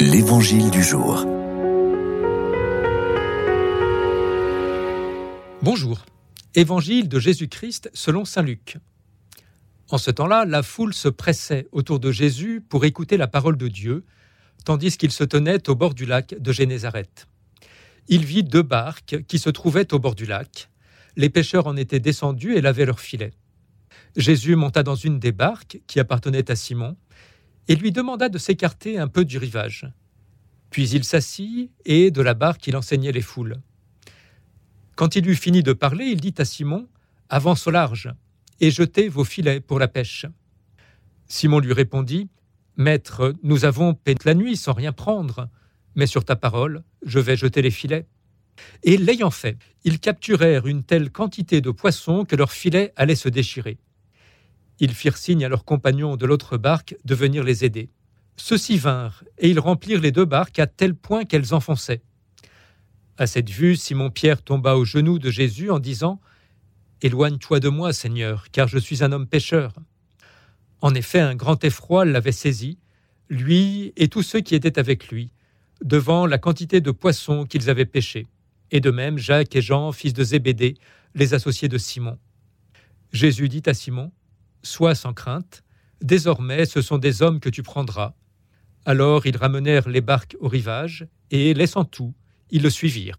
L'Évangile du jour. Bonjour. Évangile de Jésus-Christ selon Saint Luc. En ce temps-là, la foule se pressait autour de Jésus pour écouter la parole de Dieu, tandis qu'il se tenait au bord du lac de Génézareth. Il vit deux barques qui se trouvaient au bord du lac. Les pêcheurs en étaient descendus et lavaient leurs filets. Jésus monta dans une des barques qui appartenait à Simon et lui demanda de s'écarter un peu du rivage. Puis il s'assit et de la barque il enseignait les foules. Quand il eut fini de parler, il dit à Simon Avance au large et jetez vos filets pour la pêche. Simon lui répondit Maître, nous avons peine la nuit sans rien prendre, mais sur ta parole, je vais jeter les filets. Et l'ayant fait, ils capturèrent une telle quantité de poissons que leurs filets allaient se déchirer. Ils firent signe à leurs compagnons de l'autre barque de venir les aider. Ceux-ci vinrent, et ils remplirent les deux barques à tel point qu'elles enfonçaient. À cette vue, Simon-Pierre tomba aux genoux de Jésus en disant Éloigne-toi de moi, Seigneur, car je suis un homme pécheur. En effet, un grand effroi l'avait saisi, lui et tous ceux qui étaient avec lui, devant la quantité de poissons qu'ils avaient pêchés, et de même Jacques et Jean, fils de Zébédée, les associés de Simon. Jésus dit à Simon Sois sans crainte, désormais ce sont des hommes que tu prendras. Alors ils ramenèrent les barques au rivage, et, laissant tout, ils le suivirent.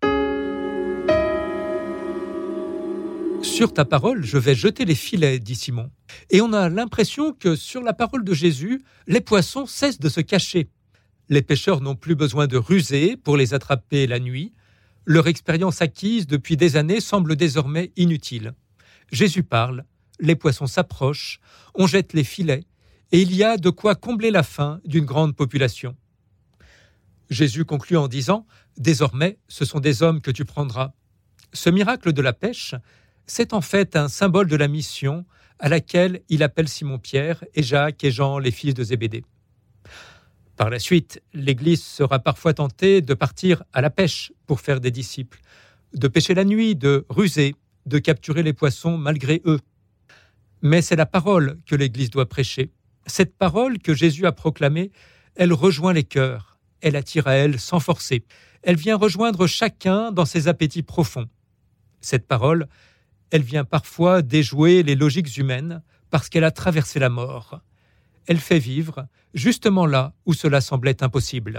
Sur ta parole, je vais jeter les filets, dit Simon. Et on a l'impression que sur la parole de Jésus, les poissons cessent de se cacher. Les pêcheurs n'ont plus besoin de ruser pour les attraper la nuit. Leur expérience acquise depuis des années semble désormais inutile. Jésus parle, les poissons s'approchent, on jette les filets, et il y a de quoi combler la faim d'une grande population. Jésus conclut en disant Désormais, ce sont des hommes que tu prendras. Ce miracle de la pêche, c'est en fait un symbole de la mission à laquelle il appelle Simon-Pierre et Jacques et Jean, les fils de Zébédée. Par la suite, l'Église sera parfois tentée de partir à la pêche pour faire des disciples, de pêcher la nuit, de ruser, de capturer les poissons malgré eux. Mais c'est la parole que l'Église doit prêcher. Cette parole que Jésus a proclamée, elle rejoint les cœurs, elle attire à elle sans forcer, elle vient rejoindre chacun dans ses appétits profonds. Cette parole, elle vient parfois déjouer les logiques humaines parce qu'elle a traversé la mort. Elle fait vivre justement là où cela semblait impossible.